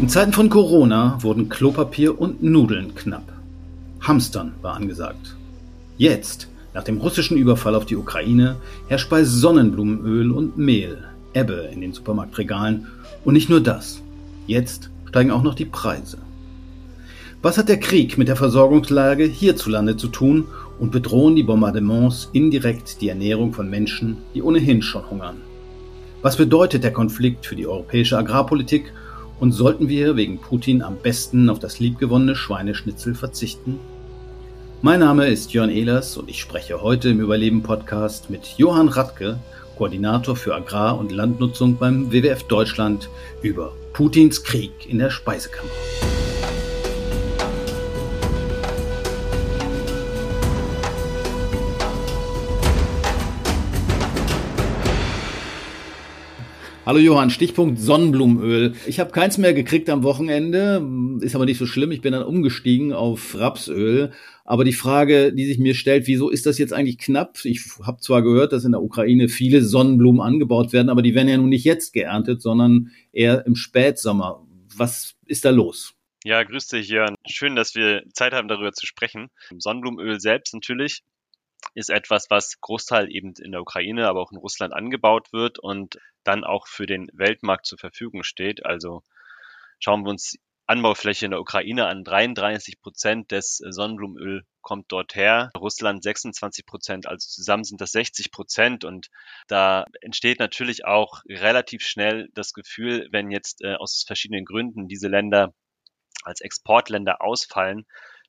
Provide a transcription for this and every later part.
In Zeiten von Corona wurden Klopapier und Nudeln knapp. Hamstern war angesagt. Jetzt, nach dem russischen Überfall auf die Ukraine, herrscht bei Sonnenblumenöl und Mehl Ebbe in den Supermarktregalen. Und nicht nur das. Jetzt steigen auch noch die Preise. Was hat der Krieg mit der Versorgungslage hierzulande zu tun und bedrohen die Bombardements indirekt die Ernährung von Menschen, die ohnehin schon hungern? Was bedeutet der Konflikt für die europäische Agrarpolitik und sollten wir wegen Putin am besten auf das liebgewonnene Schweineschnitzel verzichten? Mein Name ist Jörn Ehlers und ich spreche heute im Überleben-Podcast mit Johann Radke, Koordinator für Agrar- und Landnutzung beim WWF Deutschland, über Putins Krieg in der Speisekammer. Hallo Johann, Stichpunkt Sonnenblumenöl. Ich habe keins mehr gekriegt am Wochenende, ist aber nicht so schlimm. Ich bin dann umgestiegen auf Rapsöl. Aber die Frage, die sich mir stellt, wieso ist das jetzt eigentlich knapp? Ich habe zwar gehört, dass in der Ukraine viele Sonnenblumen angebaut werden, aber die werden ja nun nicht jetzt geerntet, sondern eher im Spätsommer. Was ist da los? Ja, grüß dich, Jörn. Schön, dass wir Zeit haben, darüber zu sprechen. Sonnenblumenöl selbst natürlich ist etwas, was Großteil eben in der Ukraine, aber auch in Russland angebaut wird und dann auch für den Weltmarkt zur Verfügung steht. Also schauen wir uns Anbaufläche in der Ukraine an. 33 Prozent des Sonnenblumenöl kommt dort her. Russland 26 Prozent. Also zusammen sind das 60 Prozent. Und da entsteht natürlich auch relativ schnell das Gefühl, wenn jetzt äh, aus verschiedenen Gründen diese Länder als Exportländer ausfallen,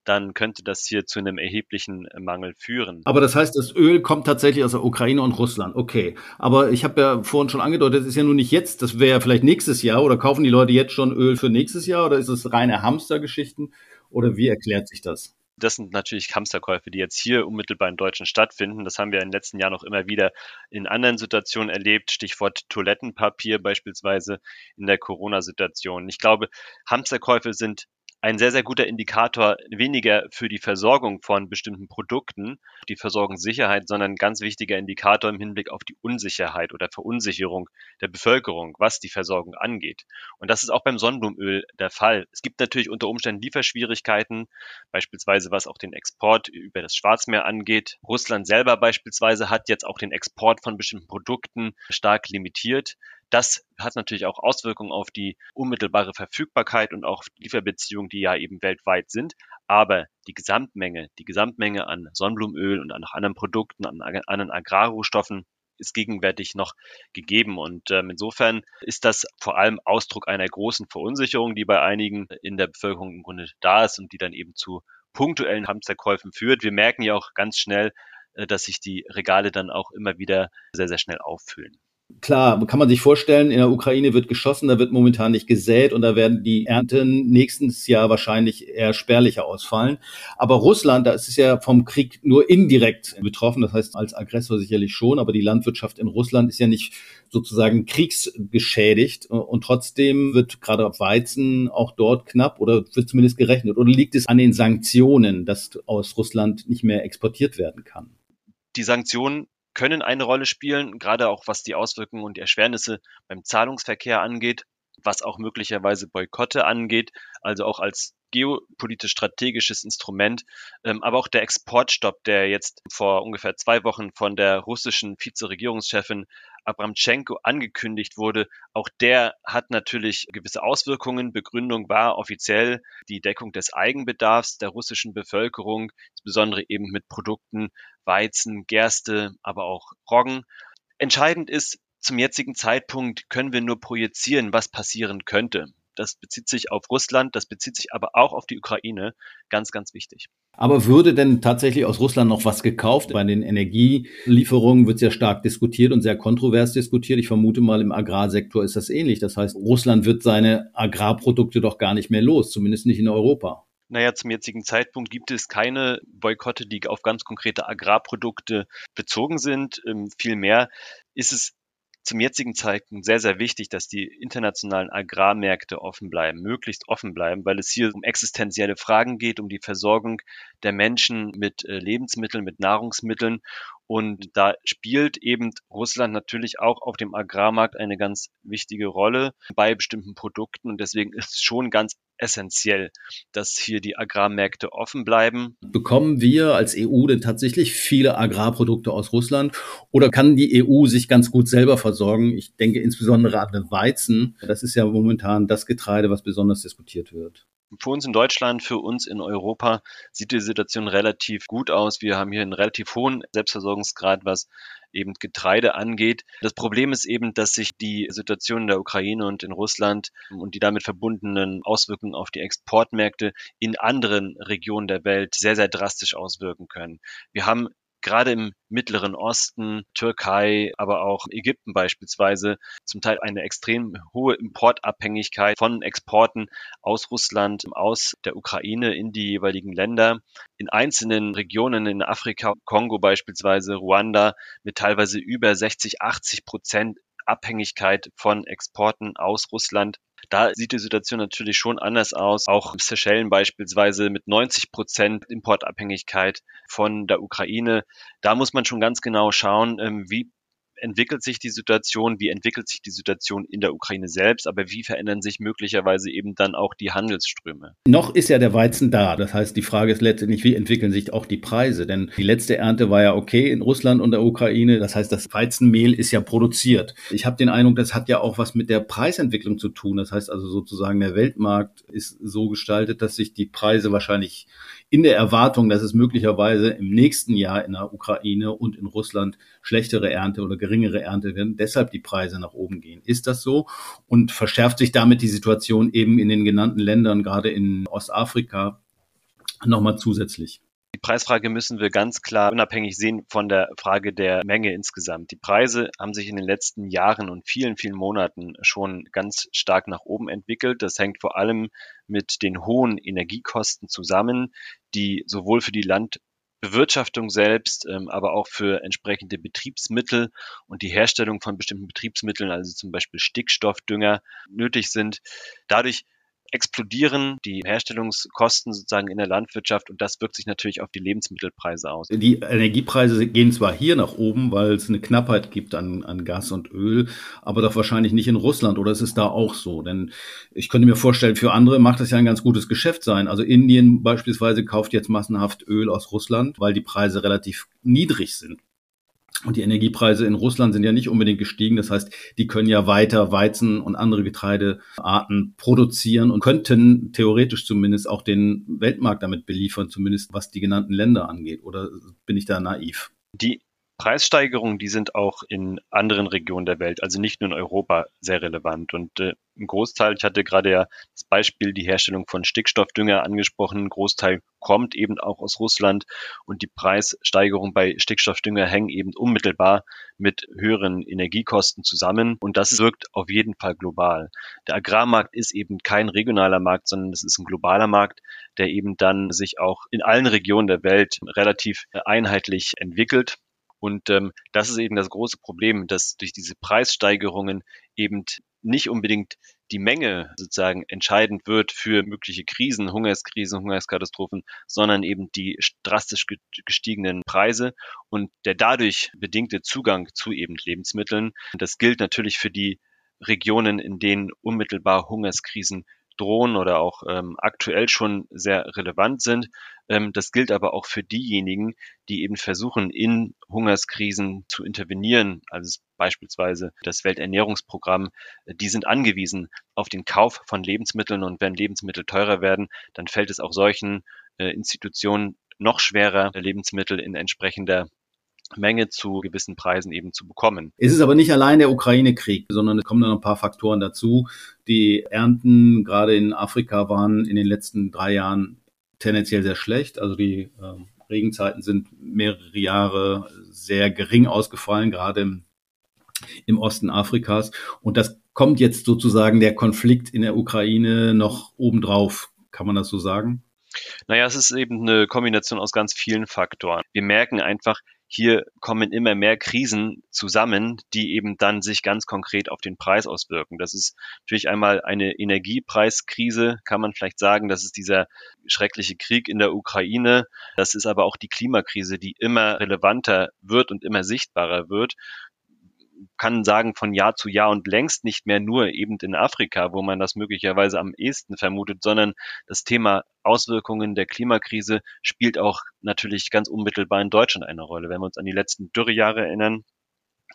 dann könnte das hier zu einem erheblichen Mangel führen. Aber das heißt, das Öl kommt tatsächlich aus der Ukraine und Russland. Okay. Aber ich habe ja vorhin schon angedeutet, das ist ja nun nicht jetzt, das wäre ja vielleicht nächstes Jahr oder kaufen die Leute jetzt schon Öl für nächstes Jahr oder ist es reine Hamstergeschichten oder wie erklärt sich das? das sind natürlich Hamsterkäufe, die jetzt hier unmittelbar in Deutschland stattfinden. Das haben wir in den letzten Jahren auch immer wieder in anderen Situationen erlebt. Stichwort Toilettenpapier beispielsweise in der Corona-Situation. Ich glaube, Hamsterkäufe sind ein sehr, sehr guter Indikator weniger für die Versorgung von bestimmten Produkten, die Versorgungssicherheit, sondern ein ganz wichtiger Indikator im Hinblick auf die Unsicherheit oder Verunsicherung der Bevölkerung, was die Versorgung angeht. Und das ist auch beim Sonnenblumenöl der Fall. Es gibt natürlich unter Umständen Lieferschwierigkeiten, beispielsweise was auch den Export über das Schwarzmeer angeht. Russland selber beispielsweise hat jetzt auch den Export von bestimmten Produkten stark limitiert. Das hat natürlich auch Auswirkungen auf die unmittelbare Verfügbarkeit und auch Lieferbeziehungen, die ja eben weltweit sind. Aber die Gesamtmenge, die Gesamtmenge an Sonnenblumenöl und an anderen Produkten, an anderen Agrarrohstoffen ist gegenwärtig noch gegeben. Und ähm, insofern ist das vor allem Ausdruck einer großen Verunsicherung, die bei einigen in der Bevölkerung im Grunde da ist und die dann eben zu punktuellen Hamsterkäufen führt. Wir merken ja auch ganz schnell, äh, dass sich die Regale dann auch immer wieder sehr, sehr schnell auffüllen. Klar, kann man sich vorstellen, in der Ukraine wird geschossen, da wird momentan nicht gesät und da werden die Ernten nächstes Jahr wahrscheinlich eher spärlicher ausfallen. Aber Russland, da ist es ja vom Krieg nur indirekt betroffen, das heißt als Aggressor sicherlich schon, aber die Landwirtschaft in Russland ist ja nicht sozusagen kriegsgeschädigt und trotzdem wird gerade Weizen auch dort knapp oder wird zumindest gerechnet. Oder liegt es an den Sanktionen, dass aus Russland nicht mehr exportiert werden kann? Die Sanktionen können eine Rolle spielen, gerade auch was die Auswirkungen und Erschwernisse beim Zahlungsverkehr angeht, was auch möglicherweise Boykotte angeht, also auch als geopolitisch strategisches Instrument, ähm, aber auch der Exportstopp, der jetzt vor ungefähr zwei Wochen von der russischen Vizeregierungschefin Abramtschenko angekündigt wurde, auch der hat natürlich gewisse Auswirkungen. Begründung war offiziell die Deckung des Eigenbedarfs der russischen Bevölkerung, insbesondere eben mit Produkten Weizen, Gerste, aber auch Roggen. Entscheidend ist, zum jetzigen Zeitpunkt können wir nur projizieren, was passieren könnte. Das bezieht sich auf Russland, das bezieht sich aber auch auf die Ukraine. Ganz, ganz wichtig. Aber würde denn tatsächlich aus Russland noch was gekauft? Bei den Energielieferungen wird sehr stark diskutiert und sehr kontrovers diskutiert. Ich vermute mal, im Agrarsektor ist das ähnlich. Das heißt, Russland wird seine Agrarprodukte doch gar nicht mehr los, zumindest nicht in Europa. Naja, zum jetzigen Zeitpunkt gibt es keine Boykotte, die auf ganz konkrete Agrarprodukte bezogen sind. Ähm, vielmehr ist es zum jetzigen Zeitpunkt sehr, sehr wichtig, dass die internationalen Agrarmärkte offen bleiben, möglichst offen bleiben, weil es hier um existenzielle Fragen geht, um die Versorgung der Menschen mit äh, Lebensmitteln, mit Nahrungsmitteln. Und da spielt eben Russland natürlich auch auf dem Agrarmarkt eine ganz wichtige Rolle bei bestimmten Produkten. Und deswegen ist es schon ganz essentiell, dass hier die Agrarmärkte offen bleiben. Bekommen wir als EU denn tatsächlich viele Agrarprodukte aus Russland oder kann die EU sich ganz gut selber versorgen? Ich denke insbesondere an den Weizen. Das ist ja momentan das Getreide, was besonders diskutiert wird. Für uns in Deutschland, für uns in Europa sieht die Situation relativ gut aus. Wir haben hier einen relativ hohen Selbstversorgungsgrad, was eben Getreide angeht. Das Problem ist eben, dass sich die Situation in der Ukraine und in Russland und die damit verbundenen Auswirkungen auf die Exportmärkte in anderen Regionen der Welt sehr, sehr drastisch auswirken können. Wir haben gerade im Mittleren Osten, Türkei, aber auch Ägypten beispielsweise zum Teil eine extrem hohe Importabhängigkeit von Exporten aus Russland, aus der Ukraine in die jeweiligen Länder. In einzelnen Regionen in Afrika, Kongo beispielsweise, Ruanda, mit teilweise über 60, 80 Prozent Abhängigkeit von Exporten aus Russland. Da sieht die Situation natürlich schon anders aus. Auch Seychellen beispielsweise mit 90 Prozent Importabhängigkeit von der Ukraine. Da muss man schon ganz genau schauen, ähm, wie entwickelt sich die Situation, wie entwickelt sich die Situation in der Ukraine selbst, aber wie verändern sich möglicherweise eben dann auch die Handelsströme? Noch ist ja der Weizen da. Das heißt, die Frage ist letztendlich, wie entwickeln sich auch die Preise? Denn die letzte Ernte war ja okay in Russland und der Ukraine. Das heißt, das Weizenmehl ist ja produziert. Ich habe den Eindruck, das hat ja auch was mit der Preisentwicklung zu tun. Das heißt also sozusagen, der Weltmarkt ist so gestaltet, dass sich die Preise wahrscheinlich in der Erwartung, dass es möglicherweise im nächsten Jahr in der Ukraine und in Russland schlechtere Ernte oder geringere Ernte werden, deshalb die Preise nach oben gehen. Ist das so? Und verschärft sich damit die Situation eben in den genannten Ländern, gerade in Ostafrika, nochmal zusätzlich? Die Preisfrage müssen wir ganz klar unabhängig sehen von der Frage der Menge insgesamt. Die Preise haben sich in den letzten Jahren und vielen, vielen Monaten schon ganz stark nach oben entwickelt. Das hängt vor allem mit den hohen Energiekosten zusammen, die sowohl für die Landbewirtschaftung selbst, ähm, aber auch für entsprechende Betriebsmittel und die Herstellung von bestimmten Betriebsmitteln, also zum Beispiel Stickstoffdünger, nötig sind. Dadurch explodieren die Herstellungskosten sozusagen in der Landwirtschaft und das wirkt sich natürlich auf die Lebensmittelpreise aus. Die Energiepreise gehen zwar hier nach oben, weil es eine Knappheit gibt an, an Gas und Öl, aber doch wahrscheinlich nicht in Russland oder ist es da auch so? Denn ich könnte mir vorstellen, für andere macht das ja ein ganz gutes Geschäft sein. Also Indien beispielsweise kauft jetzt massenhaft Öl aus Russland, weil die Preise relativ niedrig sind. Und die Energiepreise in Russland sind ja nicht unbedingt gestiegen. Das heißt, die können ja weiter Weizen und andere Getreidearten produzieren und könnten theoretisch zumindest auch den Weltmarkt damit beliefern, zumindest was die genannten Länder angeht. Oder bin ich da naiv? Die Preissteigerungen, die sind auch in anderen Regionen der Welt, also nicht nur in Europa, sehr relevant. Und äh, ein Großteil, ich hatte gerade ja das Beispiel die Herstellung von Stickstoffdünger angesprochen, ein Großteil kommt eben auch aus Russland und die Preissteigerungen bei Stickstoffdünger hängen eben unmittelbar mit höheren Energiekosten zusammen und das wirkt auf jeden Fall global. Der Agrarmarkt ist eben kein regionaler Markt, sondern es ist ein globaler Markt, der eben dann sich auch in allen Regionen der Welt relativ einheitlich entwickelt. Und ähm, das ist eben das große Problem, dass durch diese Preissteigerungen eben nicht unbedingt die Menge sozusagen entscheidend wird für mögliche Krisen, Hungerskrisen, Hungerskatastrophen, sondern eben die drastisch gestiegenen Preise und der dadurch bedingte Zugang zu eben Lebensmitteln. Das gilt natürlich für die Regionen, in denen unmittelbar Hungerskrisen drohen oder auch ähm, aktuell schon sehr relevant sind. Ähm, das gilt aber auch für diejenigen, die eben versuchen, in Hungerskrisen zu intervenieren, also beispielsweise das Welternährungsprogramm, die sind angewiesen auf den Kauf von Lebensmitteln und wenn Lebensmittel teurer werden, dann fällt es auch solchen äh, Institutionen noch schwerer, Lebensmittel in entsprechender Menge zu gewissen Preisen eben zu bekommen. Es ist aber nicht allein der Ukraine-Krieg, sondern es kommen dann ein paar Faktoren dazu. Die Ernten gerade in Afrika waren in den letzten drei Jahren tendenziell sehr schlecht. Also die äh, Regenzeiten sind mehrere Jahre sehr gering ausgefallen, gerade im, im Osten Afrikas. Und das kommt jetzt sozusagen der Konflikt in der Ukraine noch obendrauf. Kann man das so sagen? Naja, es ist eben eine Kombination aus ganz vielen Faktoren. Wir merken einfach, hier kommen immer mehr Krisen zusammen, die eben dann sich ganz konkret auf den Preis auswirken. Das ist natürlich einmal eine Energiepreiskrise, kann man vielleicht sagen. Das ist dieser schreckliche Krieg in der Ukraine. Das ist aber auch die Klimakrise, die immer relevanter wird und immer sichtbarer wird kann sagen von Jahr zu Jahr und längst nicht mehr nur eben in Afrika, wo man das möglicherweise am ehesten vermutet, sondern das Thema Auswirkungen der Klimakrise spielt auch natürlich ganz unmittelbar in Deutschland eine Rolle. Wenn wir uns an die letzten Dürrejahre erinnern,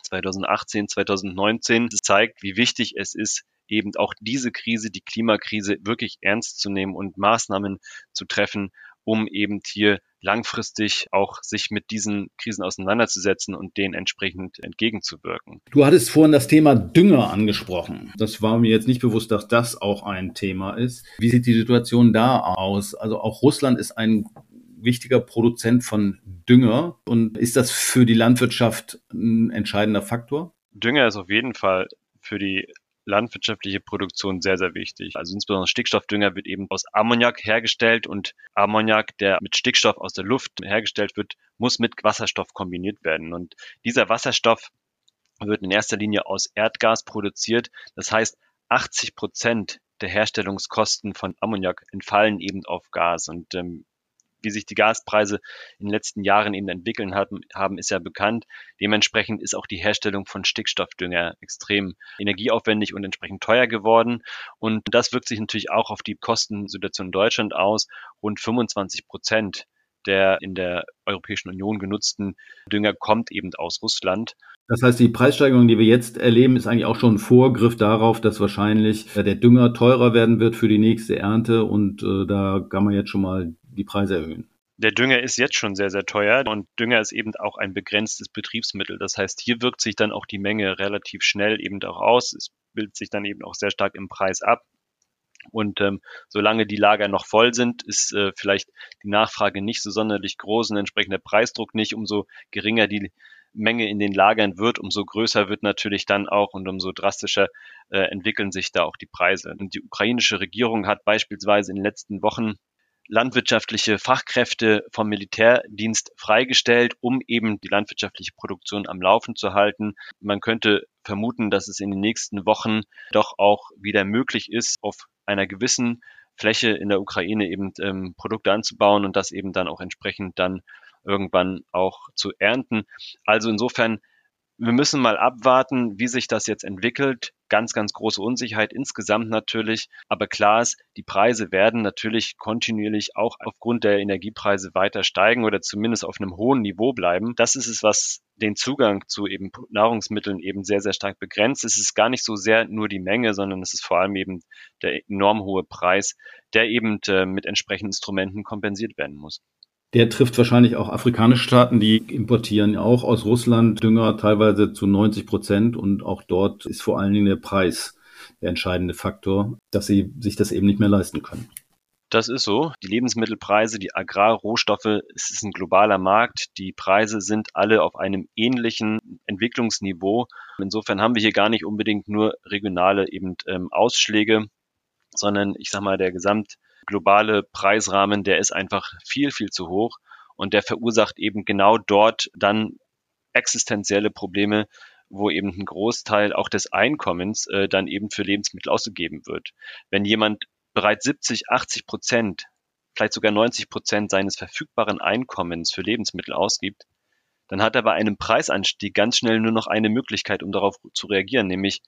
2018, 2019, das zeigt, wie wichtig es ist, eben auch diese Krise, die Klimakrise wirklich ernst zu nehmen und Maßnahmen zu treffen, um eben hier langfristig auch sich mit diesen Krisen auseinanderzusetzen und denen entsprechend entgegenzuwirken. Du hattest vorhin das Thema Dünger angesprochen. Das war mir jetzt nicht bewusst, dass das auch ein Thema ist. Wie sieht die Situation da aus? Also auch Russland ist ein wichtiger Produzent von Dünger und ist das für die Landwirtschaft ein entscheidender Faktor? Dünger ist auf jeden Fall für die landwirtschaftliche Produktion sehr, sehr wichtig. Also insbesondere Stickstoffdünger wird eben aus Ammoniak hergestellt und Ammoniak, der mit Stickstoff aus der Luft hergestellt wird, muss mit Wasserstoff kombiniert werden. Und dieser Wasserstoff wird in erster Linie aus Erdgas produziert. Das heißt, 80 Prozent der Herstellungskosten von Ammoniak entfallen eben auf Gas. Und ähm, wie sich die Gaspreise in den letzten Jahren eben entwickeln haben, haben, ist ja bekannt. Dementsprechend ist auch die Herstellung von Stickstoffdünger extrem energieaufwendig und entsprechend teuer geworden. Und das wirkt sich natürlich auch auf die Kostensituation in Deutschland aus. Rund 25 Prozent der in der Europäischen Union genutzten Dünger kommt eben aus Russland. Das heißt, die Preissteigerung, die wir jetzt erleben, ist eigentlich auch schon ein Vorgriff darauf, dass wahrscheinlich äh, der Dünger teurer werden wird für die nächste Ernte und äh, da kann man jetzt schon mal die Preise erhöhen. Der Dünger ist jetzt schon sehr, sehr teuer und Dünger ist eben auch ein begrenztes Betriebsmittel. Das heißt, hier wirkt sich dann auch die Menge relativ schnell eben auch aus. Es bildet sich dann eben auch sehr stark im Preis ab. Und ähm, solange die Lager noch voll sind, ist äh, vielleicht die Nachfrage nicht so sonderlich groß und entsprechend der Preisdruck nicht. Umso geringer die Menge in den Lagern wird, umso größer wird natürlich dann auch und umso drastischer äh, entwickeln sich da auch die Preise. Und die ukrainische Regierung hat beispielsweise in den letzten Wochen landwirtschaftliche Fachkräfte vom Militärdienst freigestellt, um eben die landwirtschaftliche Produktion am Laufen zu halten. Man könnte vermuten, dass es in den nächsten Wochen doch auch wieder möglich ist, auf einer gewissen Fläche in der Ukraine eben ähm, Produkte anzubauen und das eben dann auch entsprechend dann irgendwann auch zu ernten. Also insofern wir müssen mal abwarten, wie sich das jetzt entwickelt. Ganz, ganz große Unsicherheit insgesamt natürlich. Aber klar ist, die Preise werden natürlich kontinuierlich auch aufgrund der Energiepreise weiter steigen oder zumindest auf einem hohen Niveau bleiben. Das ist es, was den Zugang zu eben Nahrungsmitteln eben sehr, sehr stark begrenzt. Es ist gar nicht so sehr nur die Menge, sondern es ist vor allem eben der enorm hohe Preis, der eben äh, mit entsprechenden Instrumenten kompensiert werden muss. Der trifft wahrscheinlich auch afrikanische Staaten, die importieren auch aus Russland Dünger teilweise zu 90 Prozent und auch dort ist vor allen Dingen der Preis der entscheidende Faktor, dass sie sich das eben nicht mehr leisten können. Das ist so. Die Lebensmittelpreise, die Agrarrohstoffe, es ist ein globaler Markt. Die Preise sind alle auf einem ähnlichen Entwicklungsniveau. Insofern haben wir hier gar nicht unbedingt nur regionale eben ähm, Ausschläge, sondern ich sage mal, der Gesamt globale Preisrahmen, der ist einfach viel, viel zu hoch und der verursacht eben genau dort dann existenzielle Probleme, wo eben ein Großteil auch des Einkommens äh, dann eben für Lebensmittel ausgegeben wird. Wenn jemand bereits 70, 80 Prozent, vielleicht sogar 90 Prozent seines verfügbaren Einkommens für Lebensmittel ausgibt, dann hat er bei einem Preisanstieg ganz schnell nur noch eine Möglichkeit, um darauf zu reagieren, nämlich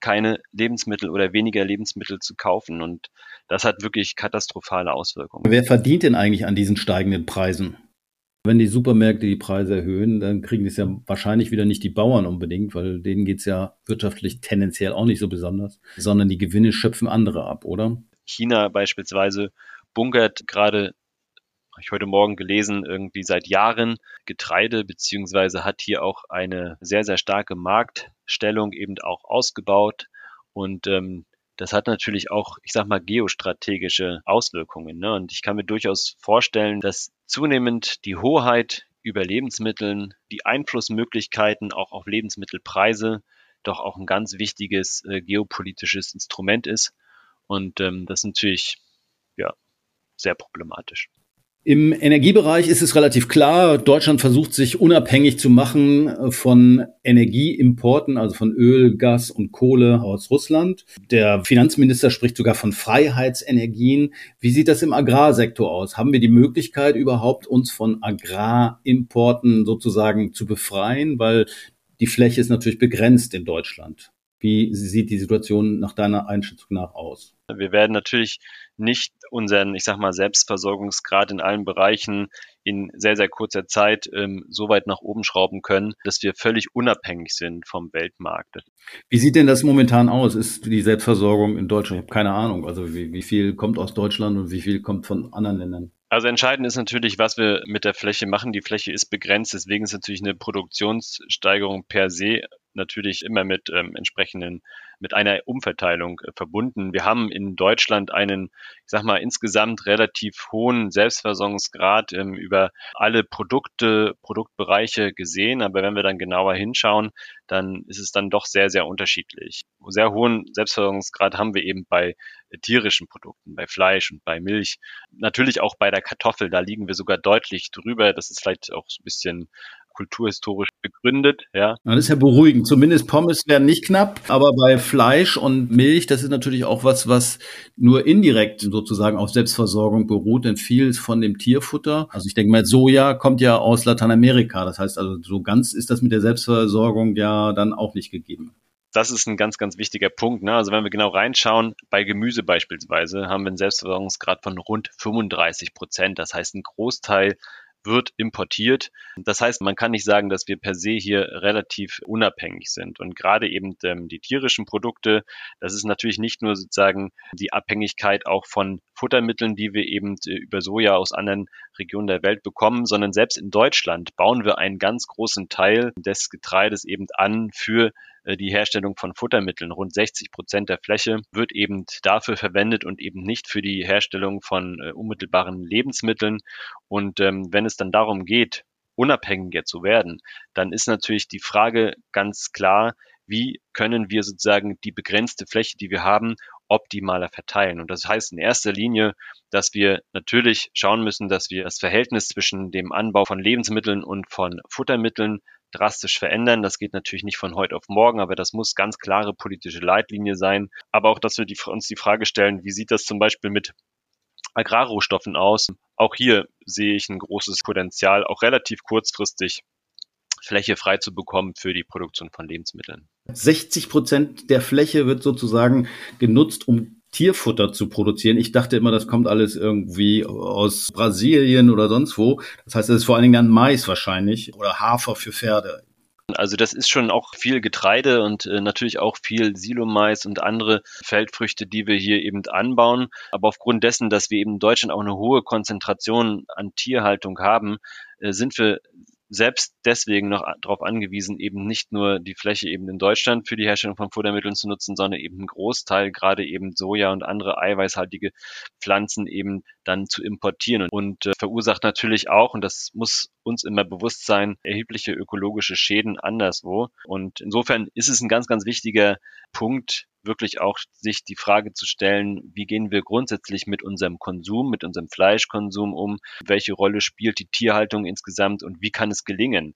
keine Lebensmittel oder weniger Lebensmittel zu kaufen. Und das hat wirklich katastrophale Auswirkungen. Wer verdient denn eigentlich an diesen steigenden Preisen? Wenn die Supermärkte die Preise erhöhen, dann kriegen es ja wahrscheinlich wieder nicht die Bauern unbedingt, weil denen geht es ja wirtschaftlich tendenziell auch nicht so besonders, sondern die Gewinne schöpfen andere ab, oder? China beispielsweise bunkert gerade ich heute Morgen gelesen, irgendwie seit Jahren Getreide, beziehungsweise hat hier auch eine sehr, sehr starke Marktstellung eben auch ausgebaut. Und ähm, das hat natürlich auch, ich sag mal, geostrategische Auswirkungen. Ne? Und ich kann mir durchaus vorstellen, dass zunehmend die Hoheit über Lebensmitteln, die Einflussmöglichkeiten auch auf Lebensmittelpreise doch auch ein ganz wichtiges äh, geopolitisches Instrument ist. Und ähm, das ist natürlich ja sehr problematisch. Im Energiebereich ist es relativ klar, Deutschland versucht sich unabhängig zu machen äh, von Energieimporten, also von Öl, Gas und Kohle aus Russland. Der Finanzminister spricht sogar von Freiheitsenergien. Wie sieht das im Agrarsektor aus? Haben wir die Möglichkeit überhaupt, uns von Agrarimporten sozusagen zu befreien? Weil die Fläche ist natürlich begrenzt in Deutschland. Wie sieht die Situation nach deiner Einschätzung nach aus? Wir werden natürlich nicht unseren, ich sag mal, Selbstversorgungsgrad in allen Bereichen in sehr, sehr kurzer Zeit ähm, so weit nach oben schrauben können, dass wir völlig unabhängig sind vom Weltmarkt. Wie sieht denn das momentan aus? Ist die Selbstversorgung in Deutschland? Ich habe keine Ahnung. Also wie, wie viel kommt aus Deutschland und wie viel kommt von anderen Ländern? Also entscheidend ist natürlich, was wir mit der Fläche machen. Die Fläche ist begrenzt, deswegen ist natürlich eine Produktionssteigerung per se natürlich immer mit ähm, entsprechenden, mit einer Umverteilung äh, verbunden. Wir haben in Deutschland einen, ich sag mal, insgesamt relativ hohen Selbstversorgungsgrad ähm, über alle Produkte, Produktbereiche gesehen. Aber wenn wir dann genauer hinschauen, dann ist es dann doch sehr, sehr unterschiedlich. Sehr hohen Selbstversorgungsgrad haben wir eben bei äh, tierischen Produkten, bei Fleisch und bei Milch. Natürlich auch bei der Kartoffel, da liegen wir sogar deutlich drüber. Das ist vielleicht auch ein bisschen kulturhistorisch begründet. Ja. Das ist ja beruhigend. Zumindest Pommes werden nicht knapp, aber bei Fleisch und Milch, das ist natürlich auch was, was nur indirekt sozusagen auf Selbstversorgung beruht, denn viel von dem Tierfutter, also ich denke mal, Soja kommt ja aus Lateinamerika. Das heißt also, so ganz ist das mit der Selbstversorgung ja dann auch nicht gegeben das ist ein ganz, ganz wichtiger Punkt. Ne? Also wenn wir genau reinschauen, bei Gemüse beispielsweise haben wir einen Selbstversorgungsgrad von rund 35 Prozent. Das heißt, ein Großteil wird importiert. Das heißt, man kann nicht sagen, dass wir per se hier relativ unabhängig sind. Und gerade eben ähm, die tierischen Produkte, das ist natürlich nicht nur sozusagen die Abhängigkeit auch von Futtermitteln, die wir eben äh, über Soja aus anderen Regionen der Welt bekommen, sondern selbst in Deutschland bauen wir einen ganz großen Teil des Getreides eben an für äh, die Herstellung von Futtermitteln. Rund 60 Prozent der Fläche wird eben dafür verwendet und eben nicht für die Herstellung von äh, unmittelbaren Lebensmitteln. Und ähm, wenn es dann darum geht, unabhängiger zu werden, dann ist natürlich die Frage ganz klar, wie können wir sozusagen die begrenzte Fläche, die wir haben, optimaler verteilen. Und das heißt in erster Linie, dass wir natürlich schauen müssen, dass wir das Verhältnis zwischen dem Anbau von Lebensmitteln und von Futtermitteln drastisch verändern. Das geht natürlich nicht von heute auf morgen, aber das muss ganz klare politische Leitlinie sein. Aber auch, dass wir die, uns die Frage stellen, wie sieht das zum Beispiel mit Agrarrohstoffen aus? Auch hier sehe ich ein großes Potenzial, auch relativ kurzfristig Fläche frei zu bekommen für die Produktion von Lebensmitteln. 60 Prozent der Fläche wird sozusagen genutzt, um Tierfutter zu produzieren. Ich dachte immer, das kommt alles irgendwie aus Brasilien oder sonst wo. Das heißt, es ist vor allen Dingen dann Mais wahrscheinlich oder Hafer für Pferde. Also das ist schon auch viel Getreide und äh, natürlich auch viel Silomais und andere Feldfrüchte, die wir hier eben anbauen. Aber aufgrund dessen, dass wir eben in Deutschland auch eine hohe Konzentration an Tierhaltung haben, äh, sind wir selbst deswegen noch darauf angewiesen, eben nicht nur die Fläche eben in Deutschland für die Herstellung von Futtermitteln zu nutzen, sondern eben einen Großteil, gerade eben Soja und andere eiweißhaltige Pflanzen eben dann zu importieren und äh, verursacht natürlich auch, und das muss uns immer bewusst sein, erhebliche ökologische Schäden anderswo. Und insofern ist es ein ganz, ganz wichtiger Punkt, wirklich auch sich die Frage zu stellen, wie gehen wir grundsätzlich mit unserem Konsum, mit unserem Fleischkonsum um? Welche Rolle spielt die Tierhaltung insgesamt und wie kann es gelingen,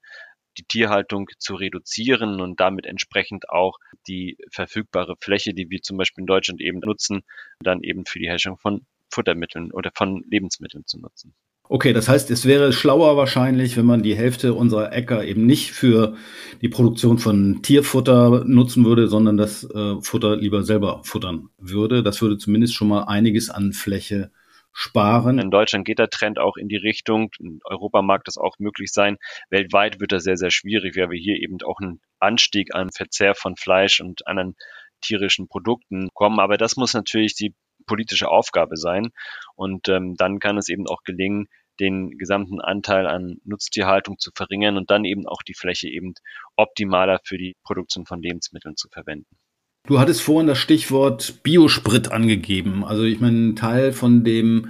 die Tierhaltung zu reduzieren und damit entsprechend auch die verfügbare Fläche, die wir zum Beispiel in Deutschland eben nutzen, dann eben für die Herstellung von Futtermitteln oder von Lebensmitteln zu nutzen. Okay, das heißt, es wäre schlauer wahrscheinlich, wenn man die Hälfte unserer Äcker eben nicht für die Produktion von Tierfutter nutzen würde, sondern das äh, Futter lieber selber futtern würde. Das würde zumindest schon mal einiges an Fläche sparen. In Deutschland geht der Trend auch in die Richtung. In Europa mag das auch möglich sein. Weltweit wird das sehr, sehr schwierig, weil wir hier eben auch einen Anstieg an Verzehr von Fleisch und anderen tierischen Produkten kommen. Aber das muss natürlich die politische Aufgabe sein. Und ähm, dann kann es eben auch gelingen, den gesamten Anteil an Nutztierhaltung zu verringern und dann eben auch die Fläche eben optimaler für die Produktion von Lebensmitteln zu verwenden. Du hattest vorhin das Stichwort Biosprit angegeben. Also ich meine, ein Teil von dem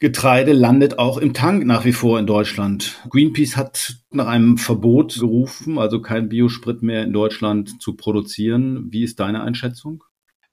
Getreide landet auch im Tank nach wie vor in Deutschland. Greenpeace hat nach einem Verbot gerufen, also kein Biosprit mehr in Deutschland zu produzieren. Wie ist deine Einschätzung?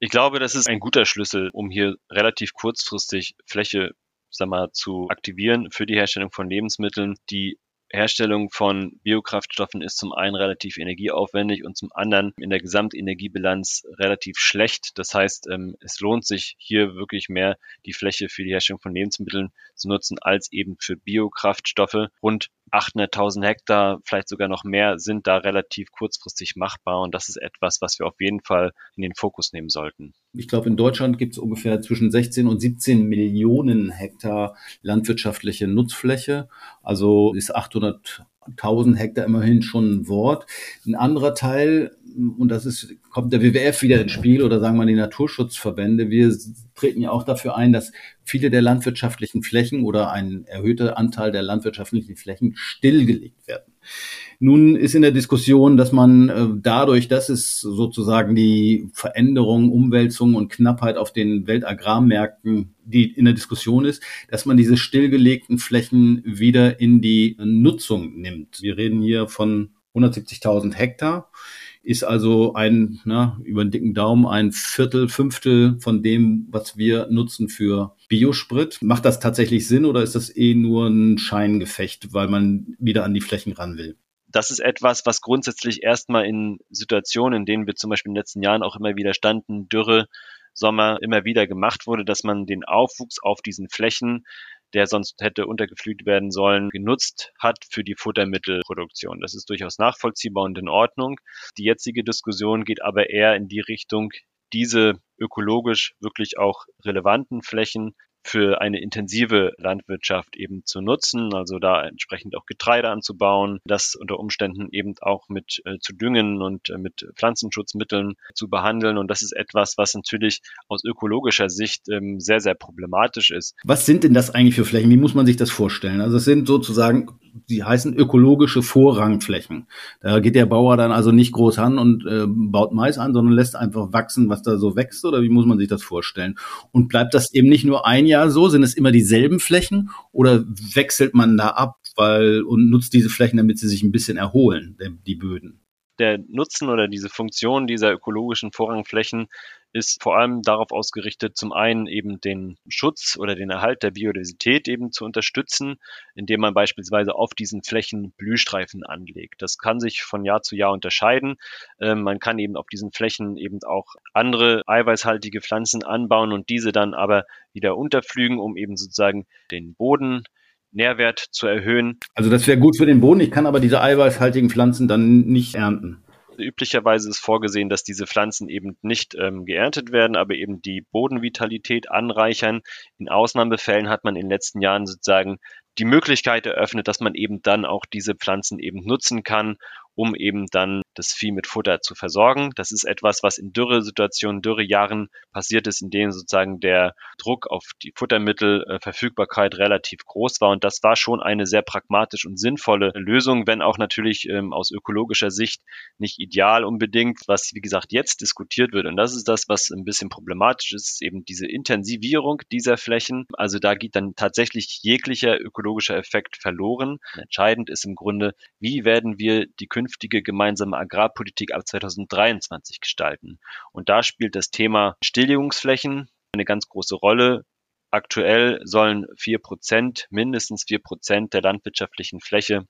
Ich glaube, das ist ein guter Schlüssel, um hier relativ kurzfristig Fläche sag mal, zu aktivieren für die Herstellung von Lebensmitteln, die Herstellung von Biokraftstoffen ist zum einen relativ energieaufwendig und zum anderen in der Gesamtenergiebilanz relativ schlecht. Das heißt, ähm, es lohnt sich hier wirklich mehr die Fläche für die Herstellung von Lebensmitteln zu nutzen als eben für Biokraftstoffe. Rund 800.000 Hektar, vielleicht sogar noch mehr, sind da relativ kurzfristig machbar. Und das ist etwas, was wir auf jeden Fall in den Fokus nehmen sollten. Ich glaube, in Deutschland gibt es ungefähr zwischen 16 und 17 Millionen Hektar landwirtschaftliche Nutzfläche. Also ist 800.000 Hektar immerhin schon ein Wort. Ein anderer Teil, und das ist, kommt der WWF wieder ins Spiel oder sagen wir die Naturschutzverbände. Wir treten ja auch dafür ein, dass viele der landwirtschaftlichen Flächen oder ein erhöhter Anteil der landwirtschaftlichen Flächen stillgelegt werden. Nun ist in der Diskussion, dass man äh, dadurch, dass es sozusagen die Veränderung, Umwälzung und Knappheit auf den Weltagrarmärkten, die in der Diskussion ist, dass man diese stillgelegten Flächen wieder in die Nutzung nimmt. Wir reden hier von 170.000 Hektar ist also ein, na, über den dicken Daumen, ein Viertel, Fünftel von dem, was wir nutzen für Biosprit. Macht das tatsächlich Sinn oder ist das eh nur ein Scheingefecht, weil man wieder an die Flächen ran will? Das ist etwas, was grundsätzlich erstmal in Situationen, in denen wir zum Beispiel in den letzten Jahren auch immer wieder standen, Dürre, Sommer, immer wieder gemacht wurde, dass man den Aufwuchs auf diesen Flächen der sonst hätte untergepflügt werden sollen, genutzt hat für die Futtermittelproduktion. Das ist durchaus nachvollziehbar und in Ordnung. Die jetzige Diskussion geht aber eher in die Richtung, diese ökologisch wirklich auch relevanten Flächen für eine intensive Landwirtschaft eben zu nutzen, also da entsprechend auch Getreide anzubauen, das unter Umständen eben auch mit äh, zu düngen und äh, mit Pflanzenschutzmitteln zu behandeln. Und das ist etwas, was natürlich aus ökologischer Sicht ähm, sehr, sehr problematisch ist. Was sind denn das eigentlich für Flächen? Wie muss man sich das vorstellen? Also es sind sozusagen die heißen ökologische Vorrangflächen. Da geht der Bauer dann also nicht groß an und äh, baut Mais an, sondern lässt einfach wachsen, was da so wächst, oder wie muss man sich das vorstellen? Und bleibt das eben nicht nur ein Jahr so? Sind es immer dieselben Flächen oder wechselt man da ab, weil und nutzt diese Flächen, damit sie sich ein bisschen erholen, die Böden? der Nutzen oder diese Funktion dieser ökologischen Vorrangflächen ist vor allem darauf ausgerichtet, zum einen eben den Schutz oder den Erhalt der Biodiversität eben zu unterstützen, indem man beispielsweise auf diesen Flächen Blühstreifen anlegt. Das kann sich von Jahr zu Jahr unterscheiden. Ähm, man kann eben auf diesen Flächen eben auch andere eiweißhaltige Pflanzen anbauen und diese dann aber wieder unterpflügen, um eben sozusagen den Boden Nährwert zu erhöhen. Also das wäre gut für den Boden. Ich kann aber diese eiweißhaltigen Pflanzen dann nicht ernten. Üblicherweise ist vorgesehen, dass diese Pflanzen eben nicht ähm, geerntet werden, aber eben die Bodenvitalität anreichern. In Ausnahmefällen hat man in den letzten Jahren sozusagen die Möglichkeit eröffnet, dass man eben dann auch diese Pflanzen eben nutzen kann, um eben dann das Vieh mit Futter zu versorgen. Das ist etwas, was in Dürresituationen, Dürrejahren passiert ist, in denen sozusagen der Druck auf die Futtermittelverfügbarkeit relativ groß war. Und das war schon eine sehr pragmatisch und sinnvolle Lösung, wenn auch natürlich ähm, aus ökologischer Sicht nicht ideal unbedingt, was wie gesagt jetzt diskutiert wird. Und das ist das, was ein bisschen problematisch ist, ist eben diese Intensivierung dieser Flächen. Also da geht dann tatsächlich jeglicher ökologischer Effekt verloren. Entscheidend ist im Grunde, wie werden wir die künftige gemeinsame Agrarpolitik ab 2023 gestalten. Und da spielt das Thema Stilllegungsflächen eine ganz große Rolle. Aktuell sollen vier Prozent, mindestens vier Prozent der landwirtschaftlichen Fläche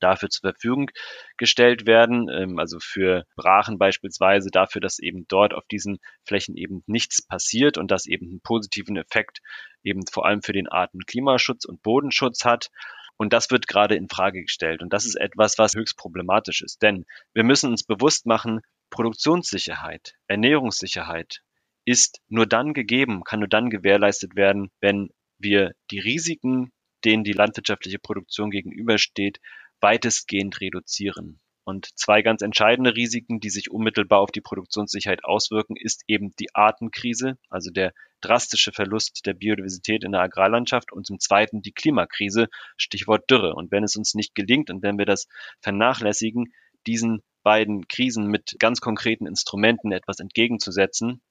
dafür zur Verfügung gestellt werden, ähm, also für Brachen beispielsweise, dafür, dass eben dort auf diesen Flächen eben nichts passiert und das eben einen positiven Effekt eben vor allem für den Artenklimaschutz und Bodenschutz hat. Und das wird gerade in Frage gestellt. Und das ist etwas, was höchst problematisch ist. Denn wir müssen uns bewusst machen, Produktionssicherheit, Ernährungssicherheit ist nur dann gegeben, kann nur dann gewährleistet werden, wenn wir die Risiken, denen die landwirtschaftliche Produktion gegenübersteht, weitestgehend reduzieren. Und zwei ganz entscheidende Risiken, die sich unmittelbar auf die Produktionssicherheit auswirken, ist eben die Artenkrise, also der drastische Verlust der Biodiversität in der Agrarlandschaft und zum Zweiten die Klimakrise, Stichwort Dürre. Und wenn es uns nicht gelingt und wenn wir das vernachlässigen, diesen beiden Krisen mit ganz konkreten Instrumenten etwas entgegenzusetzen,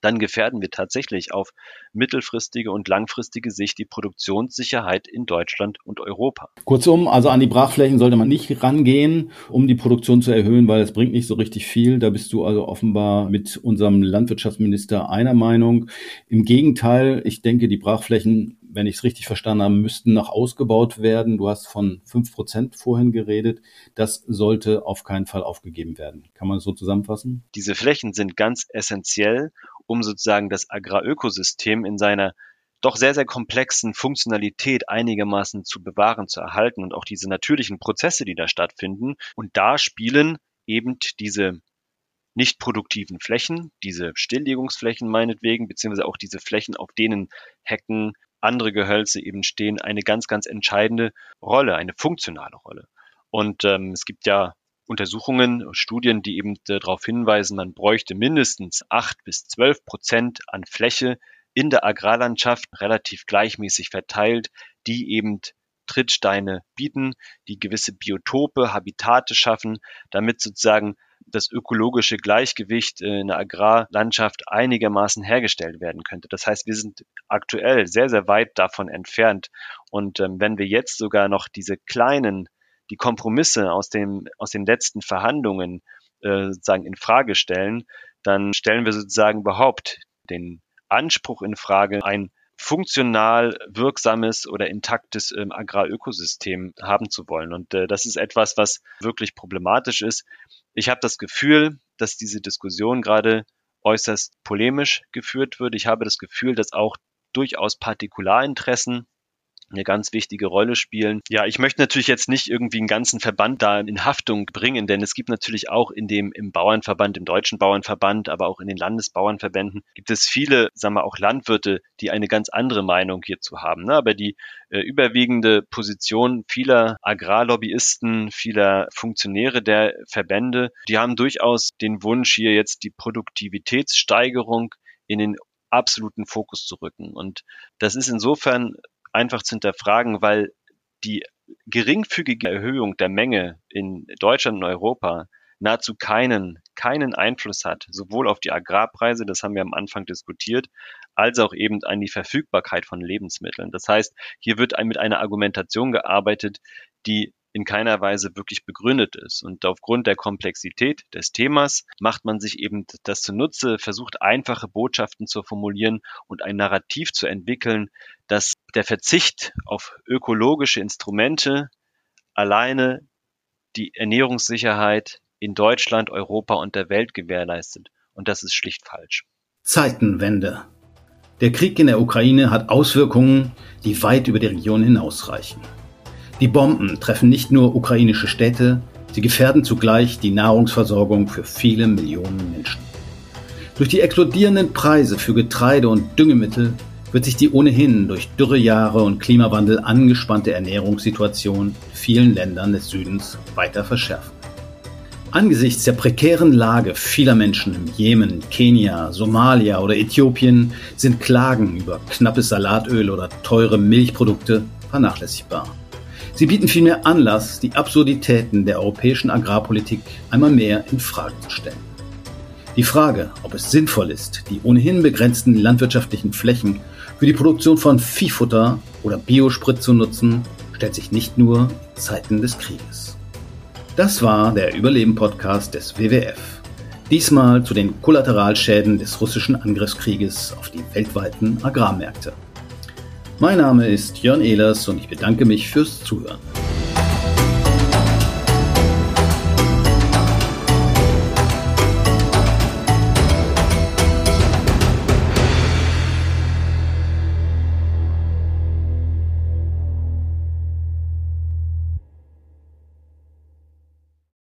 dann gefährden wir tatsächlich auf mittelfristige und langfristige Sicht die Produktionssicherheit in Deutschland und Europa. Kurzum, also an die Brachflächen sollte man nicht rangehen, um die Produktion zu erhöhen, weil es bringt nicht so richtig viel. Da bist du also offenbar mit unserem Landwirtschaftsminister einer Meinung. Im Gegenteil, ich denke, die Brachflächen wenn ich es richtig verstanden habe, müssten noch ausgebaut werden. Du hast von fünf Prozent vorhin geredet. Das sollte auf keinen Fall aufgegeben werden. Kann man das so zusammenfassen? Diese Flächen sind ganz essentiell, um sozusagen das Agrarökosystem in seiner doch sehr, sehr komplexen Funktionalität einigermaßen zu bewahren, zu erhalten und auch diese natürlichen Prozesse, die da stattfinden. Und da spielen eben diese nicht produktiven Flächen, diese Stilllegungsflächen meinetwegen, beziehungsweise auch diese Flächen, auf denen Hecken, andere Gehölze eben stehen, eine ganz, ganz entscheidende Rolle, eine funktionale Rolle. Und ähm, es gibt ja Untersuchungen, Studien, die eben äh, darauf hinweisen, man bräuchte mindestens acht bis zwölf Prozent an Fläche in der Agrarlandschaft relativ gleichmäßig verteilt, die eben Trittsteine bieten, die gewisse Biotope, Habitate schaffen, damit sozusagen das ökologische Gleichgewicht in der Agrarlandschaft einigermaßen hergestellt werden könnte. Das heißt, wir sind aktuell sehr, sehr weit davon entfernt. Und ähm, wenn wir jetzt sogar noch diese kleinen, die Kompromisse aus, dem, aus den letzten Verhandlungen äh, sozusagen in Frage stellen, dann stellen wir sozusagen überhaupt den Anspruch in Frage, ein funktional wirksames oder intaktes ähm, Agrarökosystem haben zu wollen. Und äh, das ist etwas, was wirklich problematisch ist. Ich habe das Gefühl, dass diese Diskussion gerade äußerst polemisch geführt wird. Ich habe das Gefühl, dass auch durchaus Partikularinteressen eine ganz wichtige Rolle spielen. Ja, ich möchte natürlich jetzt nicht irgendwie einen ganzen Verband da in Haftung bringen, denn es gibt natürlich auch in dem im Bauernverband, im deutschen Bauernverband, aber auch in den Landesbauernverbänden gibt es viele, sagen wir auch Landwirte, die eine ganz andere Meinung hierzu haben. Ne? Aber die äh, überwiegende Position vieler Agrarlobbyisten, vieler Funktionäre der Verbände, die haben durchaus den Wunsch, hier jetzt die Produktivitätssteigerung in den absoluten Fokus zu rücken. Und das ist insofern einfach zu hinterfragen, weil die geringfügige Erhöhung der Menge in Deutschland und Europa nahezu keinen, keinen Einfluss hat, sowohl auf die Agrarpreise, das haben wir am Anfang diskutiert, als auch eben an die Verfügbarkeit von Lebensmitteln. Das heißt, hier wird mit einer Argumentation gearbeitet, die in keiner Weise wirklich begründet ist. Und aufgrund der Komplexität des Themas macht man sich eben das zunutze, versucht einfache Botschaften zu formulieren und ein Narrativ zu entwickeln, dass der Verzicht auf ökologische Instrumente alleine die Ernährungssicherheit in Deutschland, Europa und der Welt gewährleistet. Und das ist schlicht falsch. Zeitenwende. Der Krieg in der Ukraine hat Auswirkungen, die weit über die Region hinausreichen. Die Bomben treffen nicht nur ukrainische Städte, sie gefährden zugleich die Nahrungsversorgung für viele Millionen Menschen. Durch die explodierenden Preise für Getreide und Düngemittel wird sich die ohnehin durch Dürrejahre und Klimawandel angespannte Ernährungssituation in vielen Ländern des Südens weiter verschärfen. Angesichts der prekären Lage vieler Menschen im Jemen, Kenia, Somalia oder Äthiopien sind Klagen über knappes Salatöl oder teure Milchprodukte vernachlässigbar. Sie bieten vielmehr Anlass, die Absurditäten der europäischen Agrarpolitik einmal mehr in Frage zu stellen. Die Frage, ob es sinnvoll ist, die ohnehin begrenzten landwirtschaftlichen Flächen für die Produktion von Viehfutter oder Biosprit zu nutzen, stellt sich nicht nur in Zeiten des Krieges. Das war der Überleben-Podcast des WWF. Diesmal zu den Kollateralschäden des russischen Angriffskrieges auf die weltweiten Agrarmärkte. Mein Name ist Jörn Ehlers und ich bedanke mich fürs Zuhören.